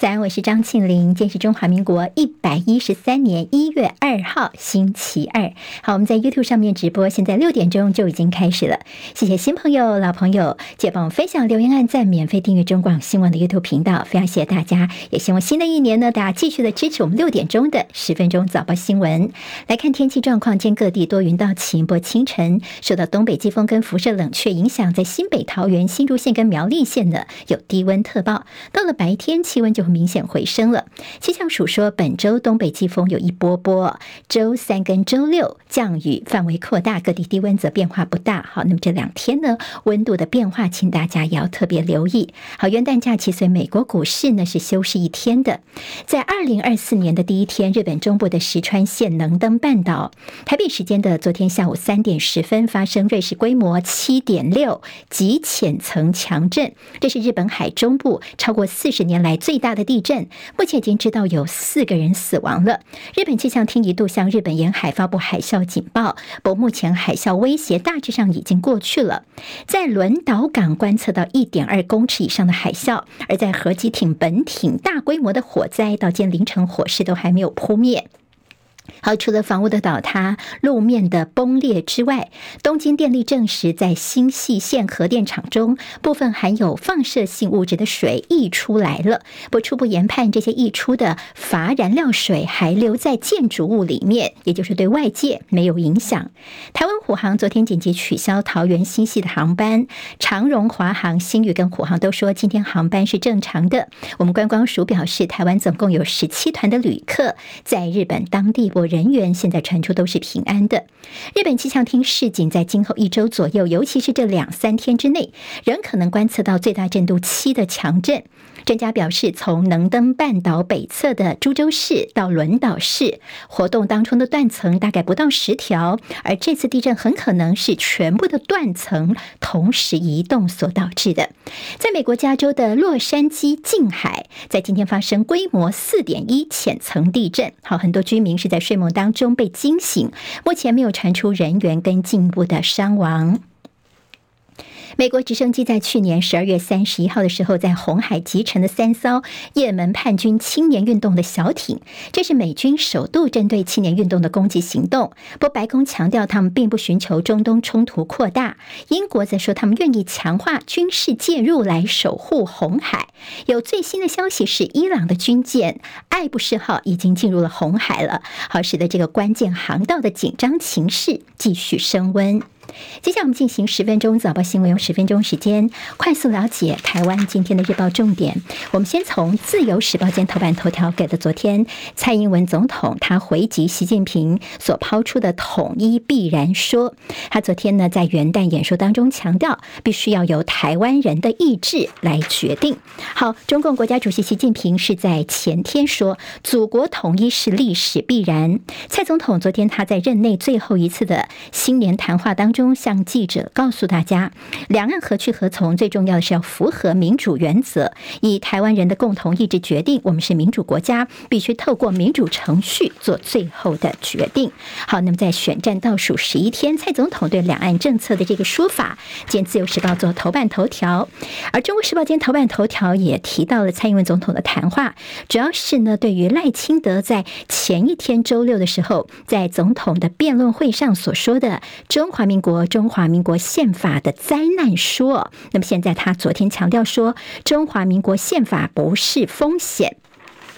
早安，我是张庆玲。今天是中华民国一百一十三年一月二号，星期二。好，我们在 YouTube 上面直播，现在六点钟就已经开始了。谢谢新朋友、老朋友，记得帮我分享、留言、按赞、免费订阅中广新闻的 YouTube 频道。非常谢谢大家，也希望新的一年呢，大家继续的支持我们六点钟的十分钟早报新闻。来看天气状况，今天各地多云到晴，不过清晨受到东北季风跟辐射冷却影响，在新北、桃园、新竹县跟苗栗县呢有低温特报。到了白天，气温就明显回升了。气象署说，本周东北季风有一波波，周三跟周六降雨范围扩大，各地低温则变化不大。好，那么这两天呢，温度的变化，请大家也要特别留意。好，元旦假期随美国股市呢是休市一天的。在二零二四年的第一天，日本中部的石川县能登半岛，台北时间的昨天下午三点十分发生瑞士规模七点六级浅层强震，这是日本海中部超过四十年来最大的地震。目前已经知道有四个人死亡了。日本气象厅一度向日本沿海发布海啸警报，不过目前海啸威胁大致上已经过去了。在轮岛港观测到一点二公尺以上的海啸，而在核潜艇本艇大规模的火灾，到今凌晨火势都还没有扑灭。好，除了房屋的倒塌、路面的崩裂之外，东京电力证实，在新系县核电厂中，部分含有放射性物质的水溢出来了。不初步研判，这些溢出的乏燃料水还留在建筑物里面，也就是对外界没有影响。台湾虎航昨天紧急取消桃园新系的航班，长荣、华航、新宇跟虎航都说今天航班是正常的。我们观光署表示，台湾总共有十七团的旅客在日本当地。人员现在传出都是平安的。日本气象厅示警，在今后一周左右，尤其是这两三天之内，仍可能观测到最大震度七的强震。专家表示，从能登半岛北侧的株洲市到轮岛市，活动当中的断层大概不到十条，而这次地震很可能是全部的断层同时移动所导致的。在美国加州的洛杉矶近海，在今天发生规模四点一浅层地震，好，很多居民是在睡梦当中被惊醒，目前没有传出人员跟进一步的伤亡。美国直升机在去年十二月三十一号的时候，在红海击沉了三艘也门叛军青年运动的小艇，这是美军首度针对青年运动的攻击行动。不过，白宫强调他们并不寻求中东冲突扩大。英国则说他们愿意强化军事介入来守护红海。有最新的消息是，伊朗的军舰爱不释号已经进入了红海了，好使得这个关键航道的紧张情势继续升温。接下来我们进行十分钟早报新闻，用十分钟时间快速了解台湾今天的日报重点。我们先从《自由时报》间头版头条给的昨天蔡英文总统他回击习近平所抛出的统一必然说，他昨天呢在元旦演说当中强调，必须要由台湾人的意志来决定。好，中共国家主席习近平是在前天说，祖国统一是历史必然。蔡总统昨天他在任内最后一次的新年谈话当中。中向记者告诉大家，两岸何去何从？最重要的是要符合民主原则，以台湾人的共同意志决定。我们是民主国家，必须透过民主程序做最后的决定。好，那么在选战倒数十一天，蔡总统对两岸政策的这个说法，见《自由时报》做头版头条，而《中国时报》今天头版头条也提到了蔡英文总统的谈话，主要是呢对于赖清德在前一天周六的时候，在总统的辩论会上所说的中华民国。国中华民国宪法的灾难说，那么现在他昨天强调说，中华民国宪法不是风险。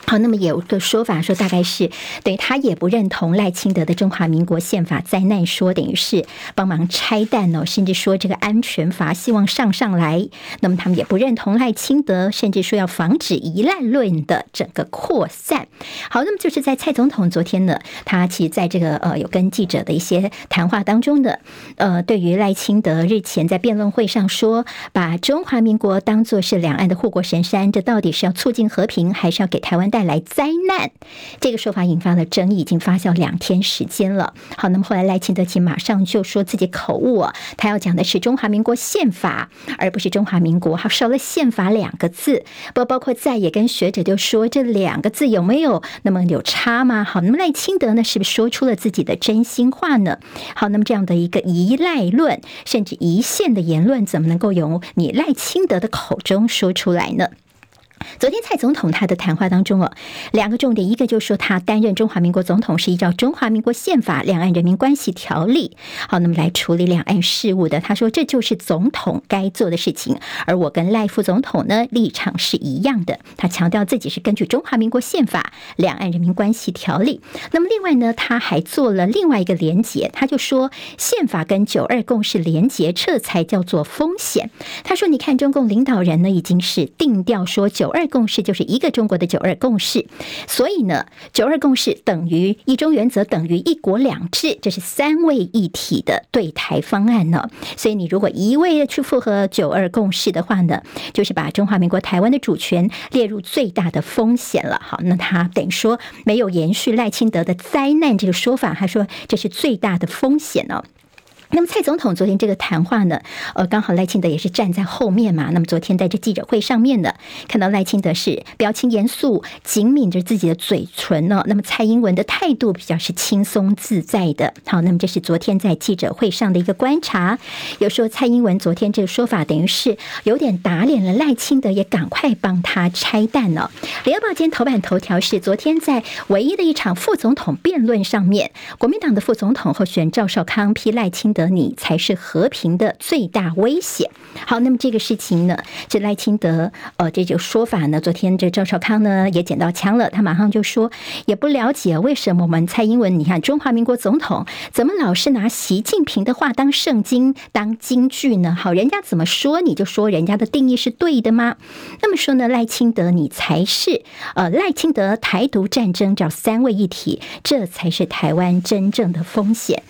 好，那么有个说法说，大概是等于他也不认同赖清德的中华民国宪法灾难说，等于是帮忙拆弹哦，甚至说这个安全阀希望上上来。那么他们也不认同赖清德，甚至说要防止一烂论的整个扩散。好，那么就是在蔡总统昨天呢，他其实在这个呃有跟记者的一些谈话当中的，呃，对于赖清德日前在辩论会上说，把中华民国当作是两岸的护国神山，这到底是要促进和平，还是要给台湾带来灾难，这个说法引发了争议，已经发酵两天时间了。好，那么后来赖清德其马上就说自己口误啊，他要讲的是中华民国宪法，而不是中华民国，好，少了宪法两个字。不包括在也跟学者就说这两个字有没有那么有差吗？好，那么赖清德呢，是不是说出了自己的真心话呢？好，那么这样的一个依赖论，甚至宜宪的言论，怎么能够由你赖清德的口中说出来呢？昨天蔡总统他的谈话当中哦，两个重点，一个就说他担任中华民国总统是依照中华民国宪法、两岸人民关系条例，好，那么来处理两岸事务的。他说这就是总统该做的事情，而我跟赖副总统呢立场是一样的。他强调自己是根据中华民国宪法、两岸人民关系条例。那么另外呢，他还做了另外一个连结，他就说宪法跟九二共识连结，这才叫做风险。他说，你看中共领导人呢已经是定调说九二二共识就是一个中国的九二共识，所以呢，九二共识等于一中原则等于一国两制，这是三位一体的对台方案呢。所以你如果一味的去附和九二共识的话呢，就是把中华民国台湾的主权列入最大的风险了。好，那他等于说没有延续赖清德的灾难这个说法，他说这是最大的风险呢。那么蔡总统昨天这个谈话呢，呃，刚好赖清德也是站在后面嘛。那么昨天在这记者会上面呢，看到赖清德是表情严肃，紧抿着自己的嘴唇呢。那么蔡英文的态度比较是轻松自在的。好，那么这是昨天在记者会上的一个观察。有说蔡英文昨天这个说法等于是有点打脸了赖清德，也赶快帮他拆弹了。联合报今天头版头条是昨天在唯一的一场副总统辩论上面，国民党的副总统候选人赵少康批赖清德。你才是和平的最大威胁。好，那么这个事情呢，这赖清德呃，这就说法呢，昨天这赵少康呢也捡到枪了，他马上就说，也不了解为什么我们蔡英文，你看中华民国总统怎么老是拿习近平的话当圣经当金句呢？好，人家怎么说你就说人家的定义是对的吗？那么说呢，赖清德你才是呃，赖清德台独战争找三位一体，这才是台湾真正的风险。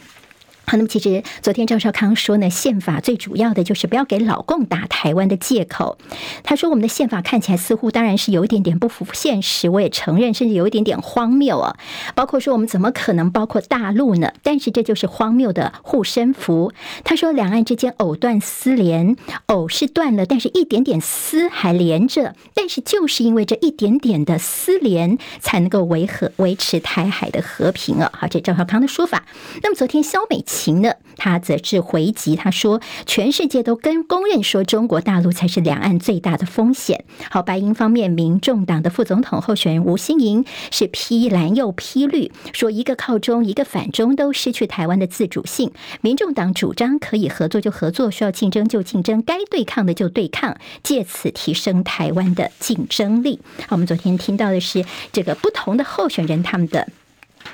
好，那么其实昨天赵少康说呢，宪法最主要的就是不要给老共打台湾的借口。他说我们的宪法看起来似乎当然是有一点点不符现实，我也承认，甚至有一点点荒谬啊。包括说我们怎么可能包括大陆呢？但是这就是荒谬的护身符。他说两岸之间藕断丝连，藕是断了，但是一点点丝还连着。但是就是因为这一点点的丝连，才能够维和维持台海的和平啊。好，这赵少康的说法。那么昨天肖美琪。行的，他则是回击，他说：“全世界都跟公认说中国大陆才是两岸最大的风险。”好，白营方面，民众党的副总统候选人吴欣盈是批蓝又批绿，说一个靠中，一个反中，都失去台湾的自主性。民众党主张可以合作就合作，需要竞争就竞争，该对抗的就对抗，借此提升台湾的竞争力。好，我们昨天听到的是这个不同的候选人他们的。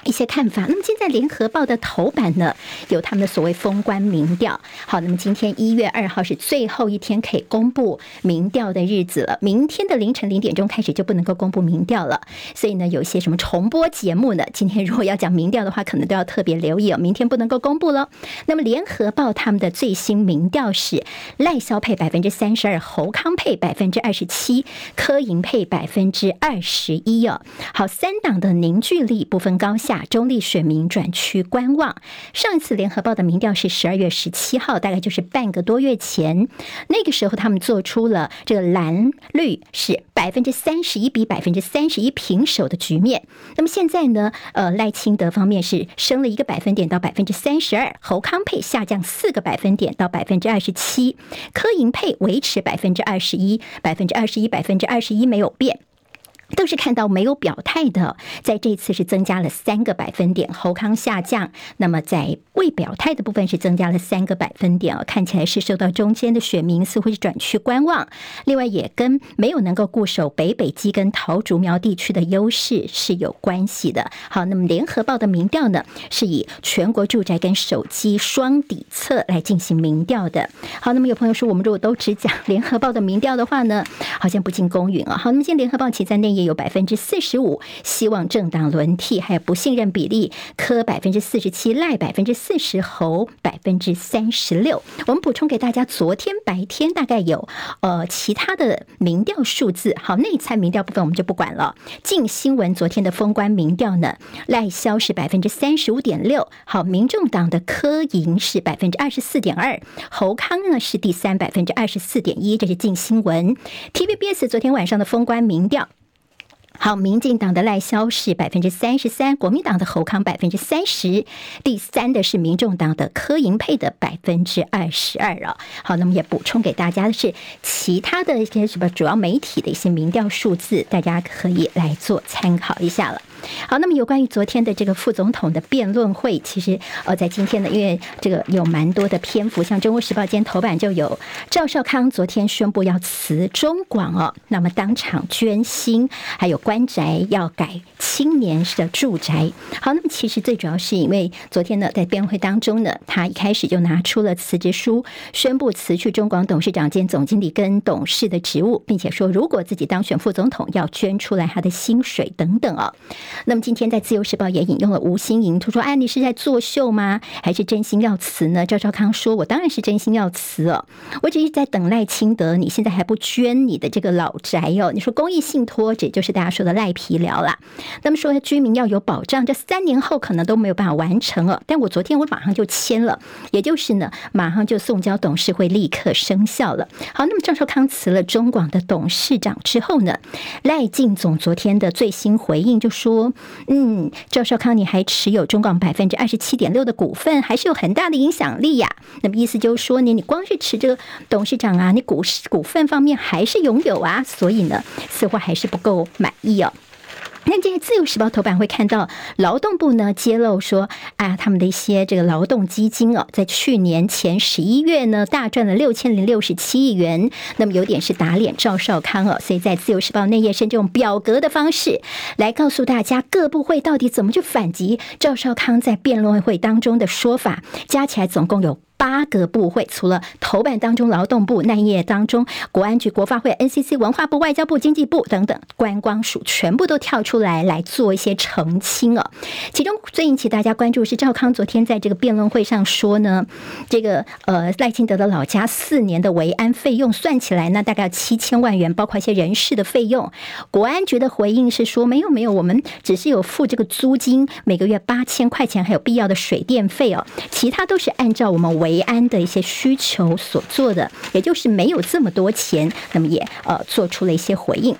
一些看法。那么现在联合报的头版呢，有他们的所谓封关民调。好，那么今天一月二号是最后一天可以公布民调的日子了。明天的凌晨零点钟开始就不能够公布民调了。所以呢，有一些什么重播节目呢？今天如果要讲民调的话，可能都要特别留意哦。明天不能够公布了。那么联合报他们的最新民调是赖萧配百分之三十二，侯康配百分之二十七，柯银配百分之二十一哦。好，三党的凝聚力不分高下。中立选民转趋观望。上一次联合报的民调是十二月十七号，大概就是半个多月前。那个时候他们做出了这个蓝绿是百分之三十一比百分之三十一平手的局面。那么现在呢？呃，赖清德方面是升了一个百分点到百分之三十二，侯康佩下降四个百分点到百分之二十七，柯银配维持百分之二十一，百分之二十一，百分之二十一没有变。都是看到没有表态的，在这次是增加了三个百分点，侯康下降。那么在未表态的部分是增加了三个百分点哦，看起来是受到中间的选民似乎是转趋观望。另外也跟没有能够固守北北基跟桃竹苗地区的优势是有关系的。好，那么联合报的民调呢，是以全国住宅跟手机双底册来进行民调的。好，那么有朋友说，我们如果都只讲联合报的民调的话呢，好像不尽公允啊。好，那么今天联合报其在内。也有百分之四十五希望政党轮替，还有不信任比例，柯百分之四十七，赖百分之四十，侯百分之三十六。我们补充给大家，昨天白天大概有呃其他的民调数字。好，内参民调部分我们就不管了。镜新闻昨天的封关民调呢，赖萧是百分之三十五点六，好，民众党的柯银是百分之二十四点二，侯康呢是第三，百分之二十四点一，这是镜新闻。TVBS 昨天晚上的封关民调。好，民进党的赖萧是百分之三十三，国民党的侯康百分之三十，第三的是民众党的柯银佩的百分之二十二啊。好，那么也补充给大家的是其他的一些什么主要媒体的一些民调数字，大家可以来做参考一下了。好，那么有关于昨天的这个副总统的辩论会，其实呃，在今天呢，因为这个有蛮多的篇幅，像《中国时报》今天头版就有赵少康昨天宣布要辞中广哦，那么当场捐心，还有官宅要改青年式的住宅。好，那么其实最主要是因为昨天呢，在辩论会当中呢，他一开始就拿出了辞职书，宣布辞去中广董事长兼总经理跟董事的职务，并且说如果自己当选副总统，要捐出来他的薪水等等啊、那么今天在《自由时报》也引用了吴欣盈，他说：“哎，你是在作秀吗？还是真心要辞呢？”赵少康说：“我当然是真心要辞哦，我只是在等赖清德，你现在还不捐你的这个老宅哦？你说公益信托，这就是大家说的赖皮寮啦。那么说居民要有保障，这三年后可能都没有办法完成哦。但我昨天我马上就签了，也就是呢，马上就送交董事会，立刻生效了。好，那么赵少康辞了中广的董事长之后呢，赖静总昨天的最新回应就说。嗯，赵少康，你还持有中广百分之二十七点六的股份，还是有很大的影响力呀。那么意思就是说，呢你光是持这个董事长啊，你股市股份方面还是拥有啊，所以呢，似乎还是不够满意哦。那今天《自由时报》头版会看到劳动部呢揭露说，啊，他们的一些这个劳动基金哦，在去年前十一月呢大赚了六千零六十七亿元。那么有点是打脸赵少康哦，所以在《自由时报》内页甚至用表格的方式来告诉大家各部会到底怎么去反击赵少康在辩论会当中的说法，加起来总共有。八个部会，除了头版当中劳动部，内业当中国安局、国发会、NCC、文化部、外交部、经济部等等，观光署全部都跳出来来做一些澄清哦。其中最引起大家关注是赵康昨天在这个辩论会上说呢，这个呃赖清德的老家四年的维安费用算起来呢，大概要七千万元，包括一些人事的费用。国安局的回应是说没有没有，我们只是有付这个租金，每个月八千块钱，还有必要的水电费哦，其他都是按照我们维。安的一些需求所做的，也就是没有这么多钱，那么也呃做出了一些回应。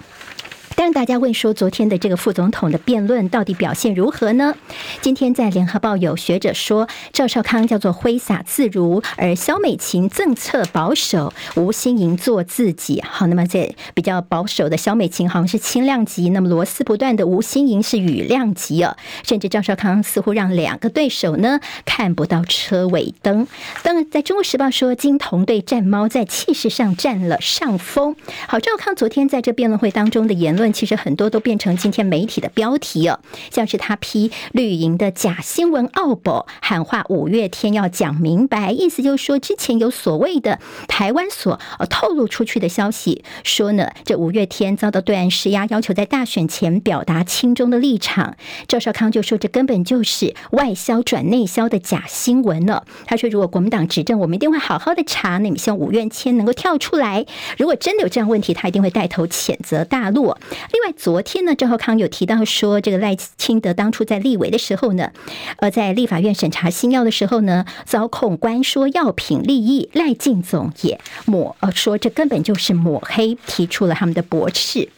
但是大家问说，昨天的这个副总统的辩论到底表现如何呢？今天在联合报有学者说，赵少康叫做挥洒自如，而萧美琴政策保守，吴欣盈做自己。好，那么这比较保守的萧美琴好像是轻量级，那么螺丝不断的吴欣盈是雨量级啊，甚至赵少康似乎让两个对手呢看不到车尾灯。当然，在中国时报说，金童对战猫在气势上占了上风。好，赵康昨天在这辩论会当中的言论。其实很多都变成今天媒体的标题哦，像是他批绿营的假新闻奥博，喊话五月天要讲明白，意思就是说之前有所谓的台湾所透露出去的消息，说呢这五月天遭到对岸施压，要求在大选前表达亲中的立场。赵少康就说这根本就是外销转内销的假新闻了。他说如果国民党执政，我们一定会好好的查。那么希望五月天能够跳出来，如果真的有这样问题，他一定会带头谴责大陆。另外，昨天呢，郑浩康有提到说，这个赖清德当初在立委的时候呢，呃，在立法院审查新药的时候呢，遭控关说药品利益，赖进总也抹呃说这根本就是抹黑，提出了他们的驳斥。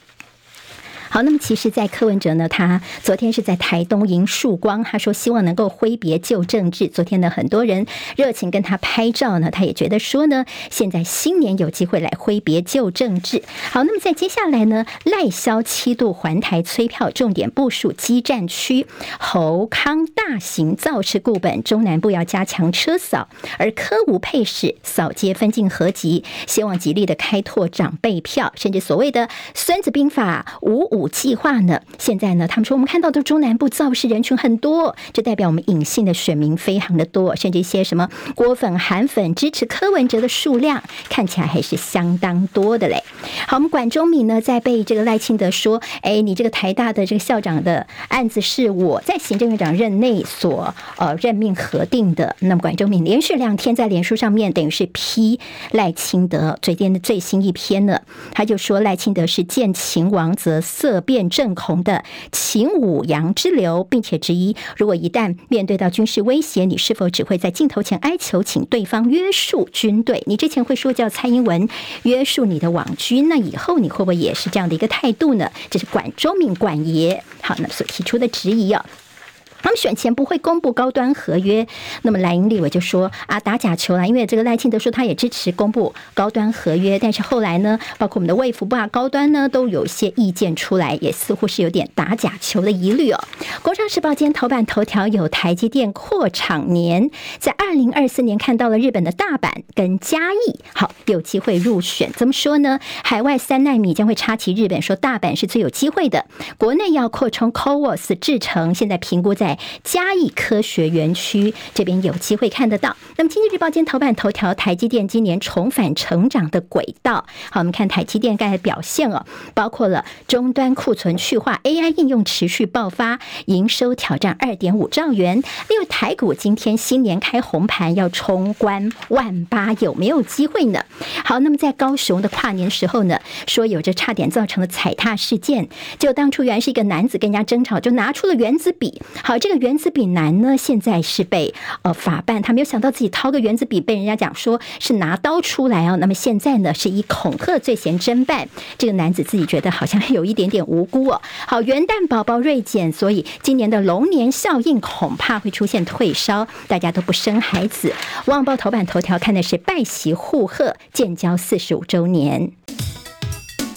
好，那么其实，在柯文哲呢，他昨天是在台东迎曙光，他说希望能够挥别旧政治。昨天呢，很多人热情跟他拍照呢，他也觉得说呢，现在新年有机会来挥别旧政治。好，那么在接下来呢，赖萧七度环台催票，重点部署基站区，侯康大型造势固本，中南部要加强车扫，而柯吴配使扫街分进合击，希望极力的开拓长辈票，甚至所谓的孙子兵法五五。五计划呢？现在呢？他们说我们看到的中南部造势人群很多，这代表我们隐性的选民非常的多，甚至一些什么郭粉、韩粉支持柯文哲的数量看起来还是相当多的嘞。好，我们管中闵呢，在被这个赖清德说：“哎，你这个台大的这个校长的案子是我在行政院长任内所呃任命核定的。”那么管中闵连续两天在脸书上面等于是批赖清德，最近的最新一篇呢，他就说赖清德是见秦王则色。色变正红的秦舞阳之流，并且质疑，如果一旦面对到军事威胁，你是否只会在镜头前哀求，请对方约束军队？你之前会说叫蔡英文约束你的网军，那以后你会不会也是这样的一个态度呢？这是管中明管爷好，那所提出的质疑啊。他们选前不会公布高端合约，那么蓝营立委就说啊，打假球啦，因为这个赖清德说他也支持公布高端合约，但是后来呢，包括我们的卫福部啊，高端呢都有些意见出来，也似乎是有点打假球的疑虑哦。工商时报今天头版头条有台积电扩厂年，在二零二四年看到了日本的大阪跟嘉义，好有机会入选。怎么说呢？海外三奈米将会插旗日本，说大阪是最有机会的，国内要扩充 CoWoS 制程，现在评估在。嘉义科学园区这边有机会看得到。那么，经济日报今天头版头条，台积电今年重返成长的轨道。好，我们看台积电刚才表现哦，包括了终端库存去化，AI 应用持续爆发，营收挑战二点五兆元。另外，台股今天新年开红盘，要冲关万八，有没有机会呢？好，那么在高雄的跨年时候呢，说有着差点造成了踩踏事件，就当初原来是一个男子跟人家争吵，就拿出了原子笔。好。这这个原子笔男呢，现在是被呃法办，他没有想到自己掏个原子笔被人家讲说是拿刀出来哦。那么现在呢，是以恐吓罪嫌侦办。这个男子自己觉得好像有一点点无辜哦。好，元旦宝宝锐减，所以今年的龙年效应恐怕会出现退烧，大家都不生孩子。《旺报》头版头条看的是拜席互贺，建交四十五周年。